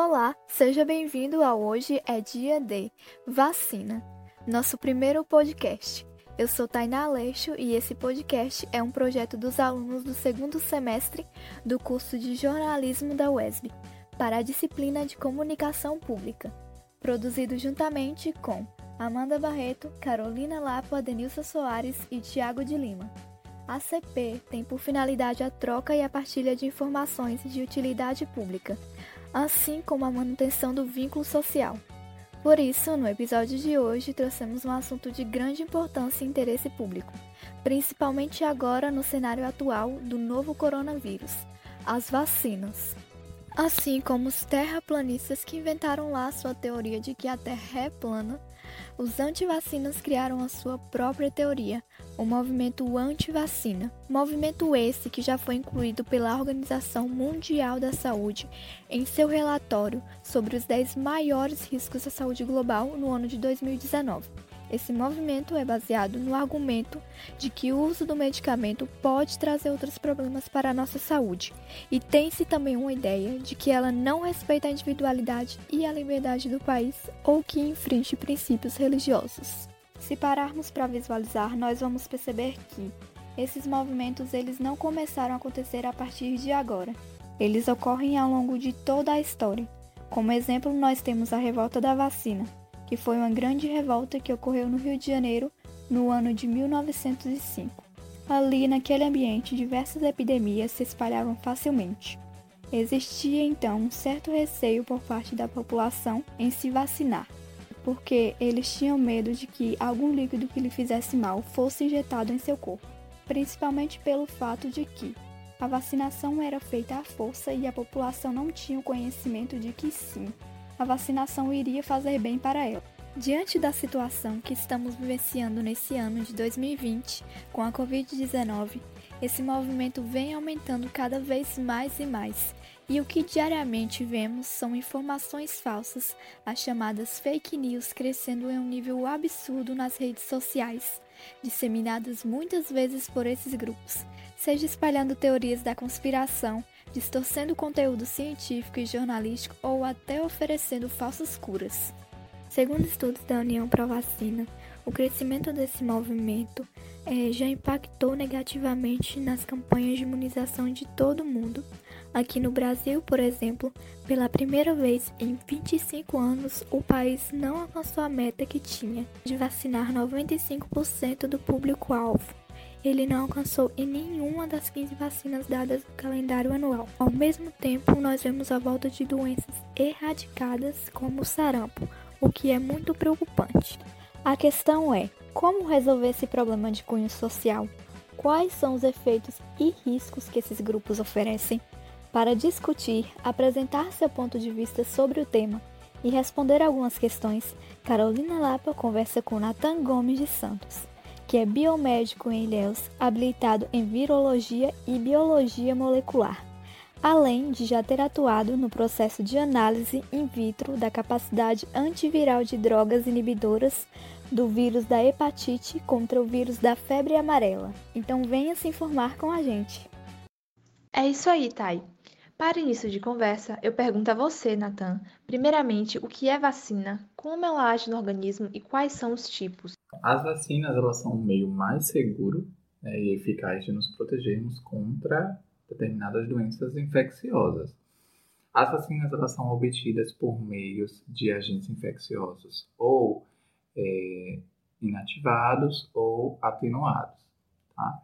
Olá, seja bem-vindo ao Hoje é Dia de Vacina, nosso primeiro podcast. Eu sou Tainá Aleixo e esse podcast é um projeto dos alunos do segundo semestre do curso de jornalismo da UESB para a disciplina de comunicação pública, produzido juntamente com Amanda Barreto, Carolina Lapa, Denilson Soares e Tiago de Lima. A CP tem por finalidade a troca e a partilha de informações de utilidade pública assim como a manutenção do vínculo social. Por isso, no episódio de hoje, trouxemos um assunto de grande importância e interesse público, principalmente agora no cenário atual do novo coronavírus: as vacinas. Assim como os terraplanistas que inventaram lá sua teoria de que a Terra é plana, os antivacinas criaram a sua própria teoria, o movimento anti-vacina. Movimento esse que já foi incluído pela Organização Mundial da Saúde em seu relatório sobre os 10 maiores riscos à saúde global no ano de 2019. Esse movimento é baseado no argumento de que o uso do medicamento pode trazer outros problemas para a nossa saúde, e tem-se também uma ideia de que ela não respeita a individualidade e a liberdade do país ou que infringe princípios religiosos. Se pararmos para visualizar, nós vamos perceber que esses movimentos eles não começaram a acontecer a partir de agora. Eles ocorrem ao longo de toda a história. Como exemplo, nós temos a revolta da vacina, que foi uma grande revolta que ocorreu no Rio de Janeiro no ano de 1905. Ali, naquele ambiente, diversas epidemias se espalhavam facilmente. Existia então um certo receio por parte da população em se vacinar, porque eles tinham medo de que algum líquido que lhe fizesse mal fosse injetado em seu corpo, principalmente pelo fato de que a vacinação era feita à força e a população não tinha o conhecimento de que sim, a vacinação iria fazer bem para ela. Diante da situação que estamos vivenciando nesse ano de 2020 com a Covid-19, esse movimento vem aumentando cada vez mais e mais e o que diariamente vemos são informações falsas, as chamadas fake news, crescendo em um nível absurdo nas redes sociais, disseminadas muitas vezes por esses grupos, seja espalhando teorias da conspiração, distorcendo conteúdo científico e jornalístico ou até oferecendo falsas curas. Segundo estudos da União Pro Vacina, o crescimento desse movimento é, já impactou negativamente nas campanhas de imunização de todo o mundo, Aqui no Brasil, por exemplo, pela primeira vez em 25 anos, o país não alcançou a meta que tinha de vacinar 95% do público-alvo. Ele não alcançou em nenhuma das 15 vacinas dadas no calendário anual. Ao mesmo tempo, nós vemos a volta de doenças erradicadas como o sarampo, o que é muito preocupante. A questão é: como resolver esse problema de cunho social? Quais são os efeitos e riscos que esses grupos oferecem? para discutir, apresentar seu ponto de vista sobre o tema e responder algumas questões, Carolina Lapa conversa com Nathan Gomes de Santos, que é biomédico em Ilhéus, habilitado em virologia e biologia molecular, além de já ter atuado no processo de análise in vitro da capacidade antiviral de drogas inibidoras do vírus da hepatite contra o vírus da febre amarela. Então venha se informar com a gente. É isso aí, Thay. Para início de conversa, eu pergunto a você, Nathan, primeiramente, o que é vacina, como ela age no organismo e quais são os tipos? As vacinas elas são um meio mais seguro né, e eficaz de nos protegermos contra determinadas doenças infecciosas. As vacinas elas são obtidas por meios de agentes infecciosos ou é, inativados ou atenuados. Tá?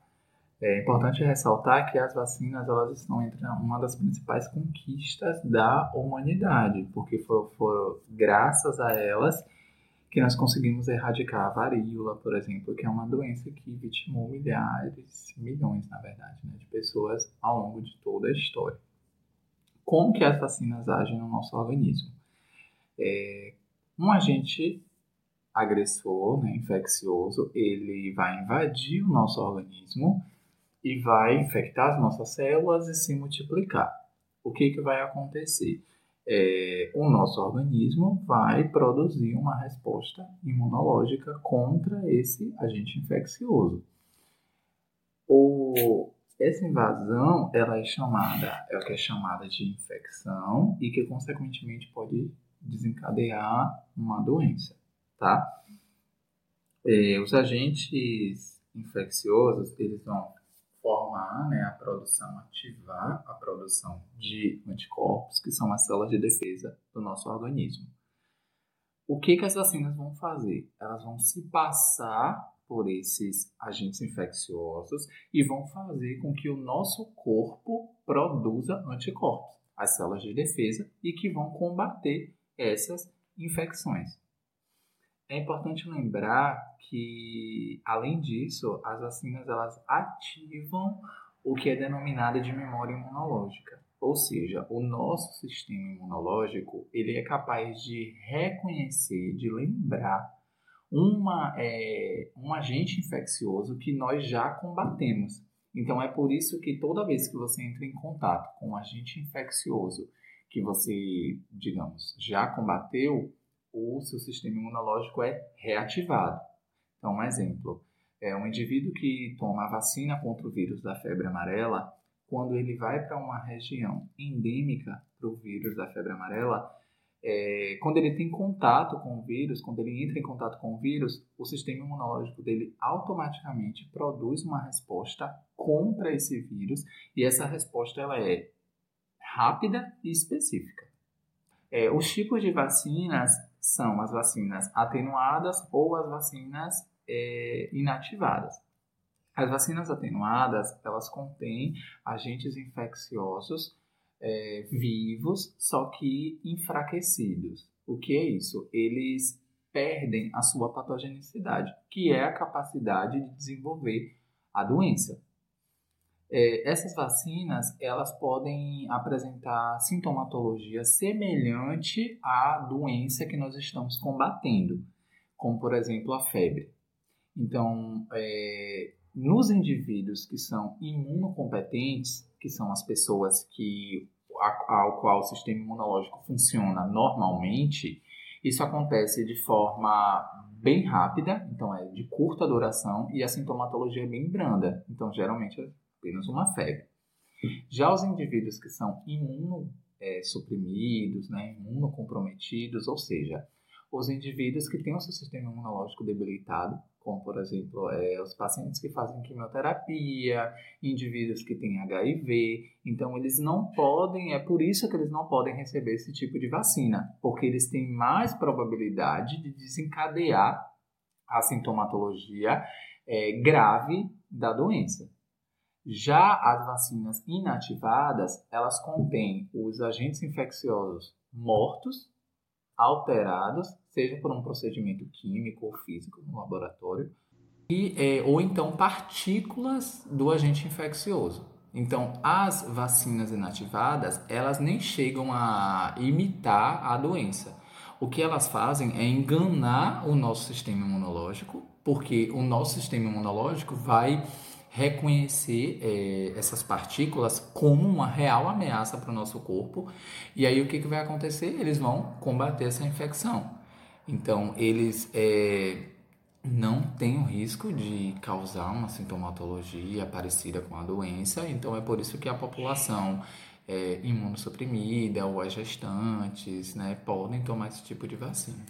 É importante ressaltar que as vacinas elas estão entre uma das principais conquistas da humanidade, porque foram graças a elas que nós conseguimos erradicar a varíola, por exemplo, que é uma doença que vitimou milhares, milhões, na verdade, né, de pessoas ao longo de toda a história. Como que as vacinas agem no nosso organismo? É, um agente agressor, né, infeccioso, ele vai invadir o nosso organismo e vai infectar as nossas células e se multiplicar. O que, que vai acontecer? É, o nosso organismo vai produzir uma resposta imunológica contra esse agente infeccioso. O, Essa invasão, ela é chamada, é o que é chamada de infecção e que consequentemente pode desencadear uma doença, tá? É, os agentes infecciosos, eles vão formar né, a produção, ativar a produção de anticorpos, que são as células de defesa do nosso organismo. O que, que as vacinas vão fazer? Elas vão se passar por esses agentes infecciosos e vão fazer com que o nosso corpo produza anticorpos, as células de defesa, e que vão combater essas infecções. É importante lembrar que, além disso, as vacinas elas ativam o que é denominado de memória imunológica. Ou seja, o nosso sistema imunológico ele é capaz de reconhecer, de lembrar uma, é, um agente infeccioso que nós já combatemos. Então é por isso que toda vez que você entra em contato com um agente infeccioso que você, digamos, já combateu, o seu sistema imunológico é reativado. Então, um exemplo, é um indivíduo que toma a vacina contra o vírus da febre amarela, quando ele vai para uma região endêmica para o vírus da febre amarela, é, quando ele tem contato com o vírus, quando ele entra em contato com o vírus, o sistema imunológico dele automaticamente produz uma resposta contra esse vírus e essa resposta ela é rápida e específica. É, os tipos de vacinas são as vacinas atenuadas ou as vacinas é, inativadas. As vacinas atenuadas, elas contêm agentes infecciosos é, vivos, só que enfraquecidos. O que é isso? Eles perdem a sua patogenicidade, que é a capacidade de desenvolver a doença. É, essas vacinas elas podem apresentar sintomatologia semelhante à doença que nós estamos combatendo, como por exemplo a febre. Então, é, nos indivíduos que são imunocompetentes, que são as pessoas que ao qual o sistema imunológico funciona normalmente, isso acontece de forma bem rápida, então é de curta duração e a sintomatologia é bem branda. Então, geralmente apenas uma febre. Já os indivíduos que são imunossuprimidos, é, né, imunocomprometidos, ou seja, os indivíduos que têm o seu sistema imunológico debilitado, como por exemplo é, os pacientes que fazem quimioterapia, indivíduos que têm HIV, então eles não podem, é por isso que eles não podem receber esse tipo de vacina, porque eles têm mais probabilidade de desencadear a sintomatologia é, grave da doença. Já as vacinas inativadas, elas contêm os agentes infecciosos mortos, alterados, seja por um procedimento químico ou físico no laboratório, e, é, ou então partículas do agente infeccioso. Então, as vacinas inativadas, elas nem chegam a imitar a doença. O que elas fazem é enganar o nosso sistema imunológico, porque o nosso sistema imunológico vai reconhecer é, essas partículas como uma real ameaça para o nosso corpo. E aí o que, que vai acontecer? Eles vão combater essa infecção. Então, eles é, não têm o risco de causar uma sintomatologia parecida com a doença. Então, é por isso que a população é, imunossuprimida ou as gestantes né, podem tomar esse tipo de vacina.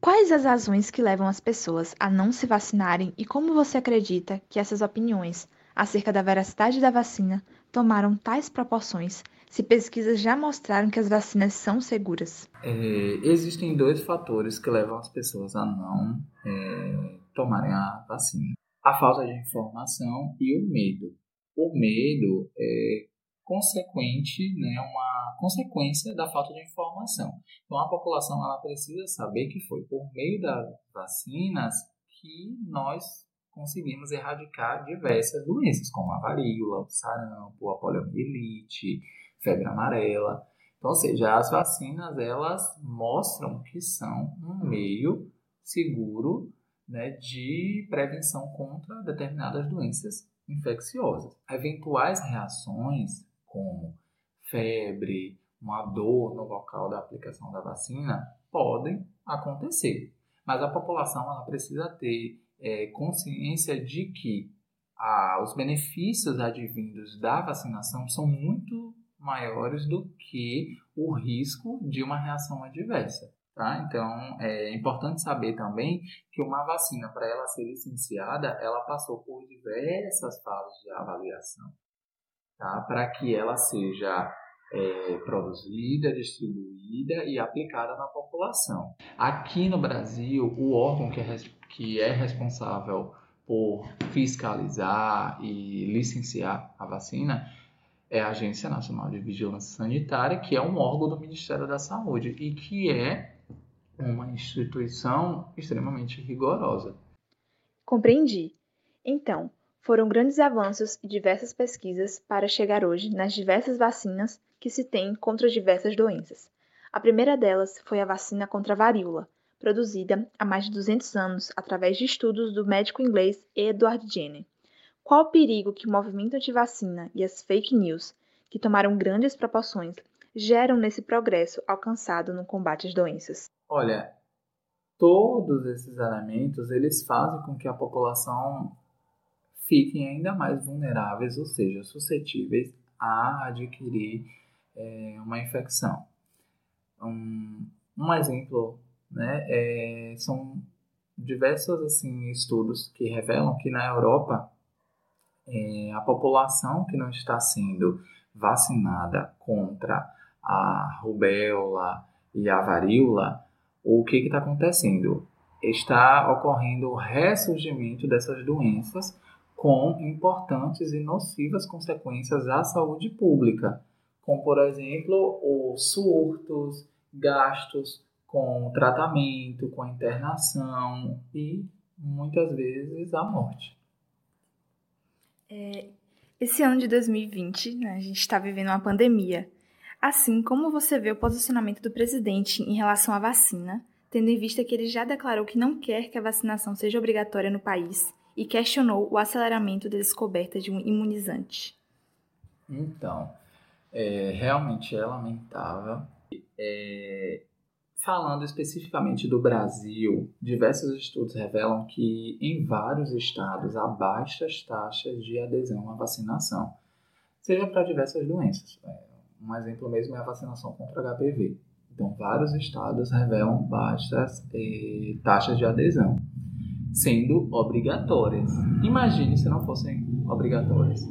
Quais as razões que levam as pessoas a não se vacinarem e como você acredita que essas opiniões acerca da veracidade da vacina tomaram tais proporções se pesquisas já mostraram que as vacinas são seguras? É, existem dois fatores que levam as pessoas a não é, tomarem a vacina: a falta de informação e o medo. O medo é consequente, né, uma consequência da falta de informação. Então a população ela precisa saber que foi por meio das vacinas que nós conseguimos erradicar diversas doenças, como a varíola, o sarampo, a poliomielite, febre amarela. Então, ou seja, as vacinas elas mostram que são um meio seguro né, de prevenção contra determinadas doenças infecciosas. Eventuais reações como febre, uma dor no local da aplicação da vacina, podem acontecer. Mas a população ela precisa ter é, consciência de que os benefícios advindos da vacinação são muito maiores do que o risco de uma reação adversa. Tá? Então, é importante saber também que uma vacina, para ela ser licenciada, ela passou por diversas fases de avaliação, tá? para que ela seja é, produzida, distribuída e aplicada na população. Aqui no Brasil, o órgão que é, que é responsável por fiscalizar e licenciar a vacina é a Agência Nacional de Vigilância Sanitária, que é um órgão do Ministério da Saúde e que é uma instituição extremamente rigorosa. Compreendi. Então, foram grandes avanços e diversas pesquisas para chegar hoje nas diversas vacinas que se tem contra diversas doenças. A primeira delas foi a vacina contra a varíola, produzida há mais de 200 anos através de estudos do médico inglês Edward Jenner. Qual o perigo que o movimento anti-vacina e as fake news, que tomaram grandes proporções, geram nesse progresso alcançado no combate às doenças? Olha, todos esses elementos eles fazem com que a população fiquem ainda mais vulneráveis, ou seja, suscetíveis a adquirir é, uma infecção. Um, um exemplo né, é, são diversos assim, estudos que revelam que na Europa é, a população que não está sendo vacinada contra a rubéola e a varíola, o que está acontecendo? Está ocorrendo o ressurgimento dessas doenças com importantes e nocivas consequências à saúde pública, como, por exemplo, os surtos, gastos com tratamento, com internação e muitas vezes a morte. É, esse ano de 2020, né, a gente está vivendo uma pandemia. Assim, como você vê o posicionamento do presidente em relação à vacina, tendo em vista que ele já declarou que não quer que a vacinação seja obrigatória no país e questionou o aceleramento da descoberta de um imunizante? Então, é, realmente é lamentável. É, falando especificamente do Brasil, diversos estudos revelam que em vários estados há baixas taxas de adesão à vacinação, seja para diversas doenças. É, um exemplo mesmo é a vacinação contra HPV. Então, vários estados revelam baixas eh, taxas de adesão, sendo obrigatórias. Imagine se não fossem obrigatórias.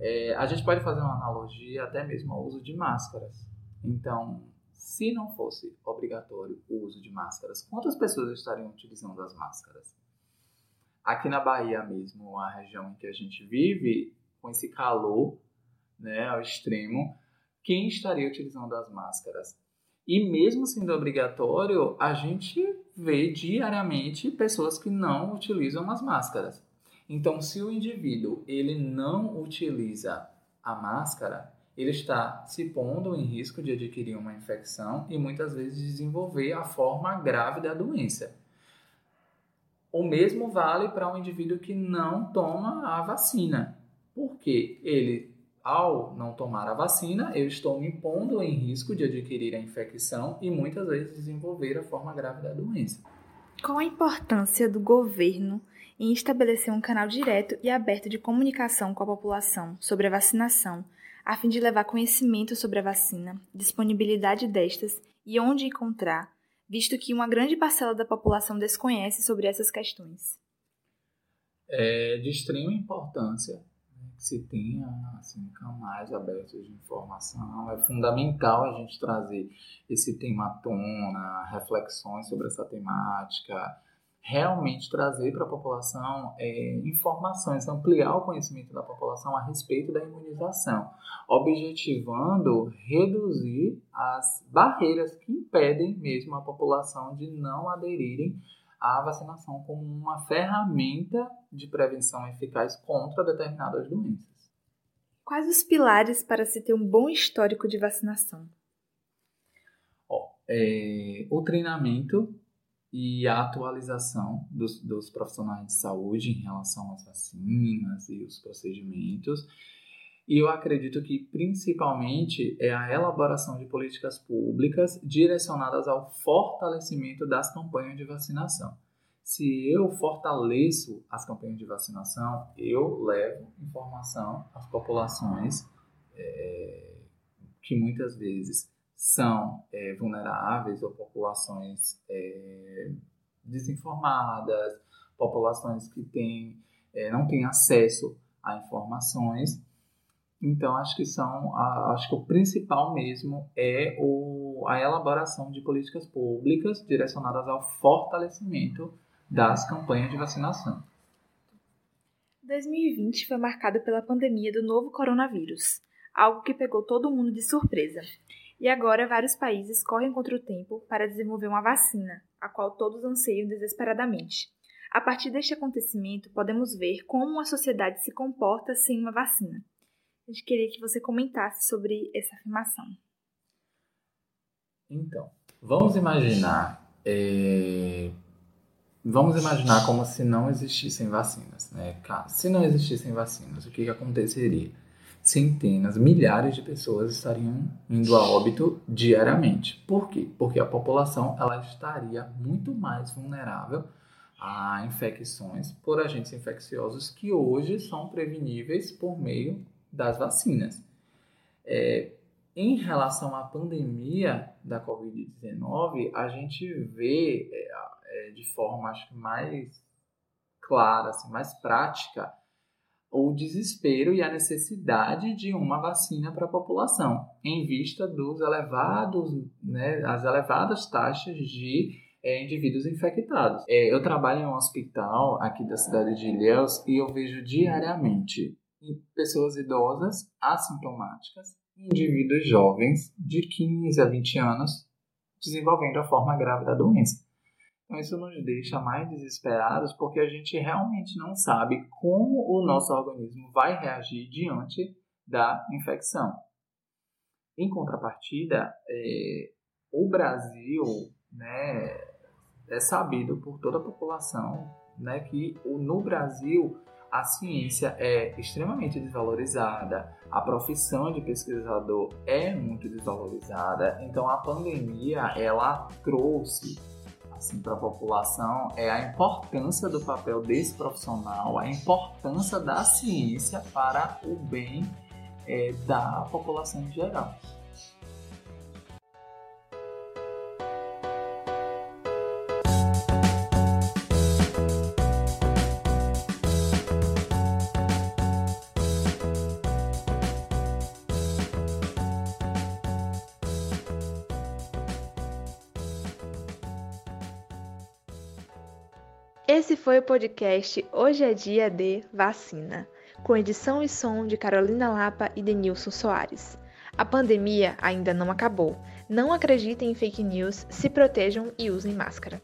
É, a gente pode fazer uma analogia até mesmo ao uso de máscaras. Então, se não fosse obrigatório o uso de máscaras, quantas pessoas estariam utilizando as máscaras? Aqui na Bahia mesmo, a região em que a gente vive, com esse calor né, ao extremo, quem estaria utilizando as máscaras? E mesmo sendo obrigatório, a gente vê diariamente pessoas que não utilizam as máscaras. Então, se o indivíduo ele não utiliza a máscara, ele está se pondo em risco de adquirir uma infecção e muitas vezes desenvolver a forma grave da doença. O mesmo vale para um indivíduo que não toma a vacina, porque ele, ao não tomar a vacina, eu estou me pondo em risco de adquirir a infecção e muitas vezes desenvolver a forma grave da doença. Qual a importância do governo em estabelecer um canal direto e aberto de comunicação com a população sobre a vacinação, a fim de levar conhecimento sobre a vacina, disponibilidade destas e onde encontrar, visto que uma grande parcela da população desconhece sobre essas questões. É de extrema importância se tenha assim, canais abertos de informação. É fundamental a gente trazer esse tema à tona, reflexões sobre essa temática, realmente trazer para a população é, informações, ampliar o conhecimento da população a respeito da imunização, objetivando reduzir as barreiras que impedem mesmo a população de não aderirem à vacinação como uma ferramenta de prevenção eficaz contra determinadas doenças. Quais os pilares para se ter um bom histórico de vacinação? É, o treinamento e a atualização dos, dos profissionais de saúde em relação às vacinas e os procedimentos. E eu acredito que principalmente é a elaboração de políticas públicas direcionadas ao fortalecimento das campanhas de vacinação. Se eu fortaleço as campanhas de vacinação, eu levo informação às populações é, que muitas vezes são é, vulneráveis ou populações é, desinformadas, populações que têm, é, não têm acesso a informações. Então, acho que são, acho que o principal mesmo é o, a elaboração de políticas públicas direcionadas ao fortalecimento das campanhas de vacinação. 2020 foi marcado pela pandemia do novo coronavírus, algo que pegou todo mundo de surpresa. E agora vários países correm contra o tempo para desenvolver uma vacina, a qual todos anseiam desesperadamente. A partir deste acontecimento, podemos ver como a sociedade se comporta sem uma vacina. A gente queria que você comentasse sobre essa afirmação. Então, vamos imaginar. É... Vamos imaginar como se não existissem vacinas. Né? Se não existissem vacinas, o que, que aconteceria? Centenas, milhares de pessoas estariam indo a óbito diariamente. Por quê? Porque a população ela estaria muito mais vulnerável a infecções por agentes infecciosos que hoje são preveníveis por meio das vacinas. É, em relação à pandemia da Covid-19, a gente vê é, é, de forma acho que mais clara, assim, mais prática, o desespero e a necessidade de uma vacina para a população, em vista dos elevados, né, as elevadas taxas de é, indivíduos infectados. É, eu trabalho em um hospital aqui da cidade de Ilhéus e eu vejo diariamente pessoas idosas assintomáticas e indivíduos jovens de 15 a 20 anos desenvolvendo a forma grave da doença. Então isso nos deixa mais desesperados porque a gente realmente não sabe como o nosso organismo vai reagir diante da infecção. Em contrapartida, é, o Brasil né, é sabido por toda a população né, que no Brasil a ciência é extremamente desvalorizada, a profissão de pesquisador é muito desvalorizada, então a pandemia ela trouxe assim para a população é a importância do papel desse profissional, a importância da ciência para o bem é, da população em geral. Foi o podcast Hoje é Dia de Vacina, com edição e som de Carolina Lapa e Denilson Soares. A pandemia ainda não acabou. Não acreditem em fake news, se protejam e usem máscara.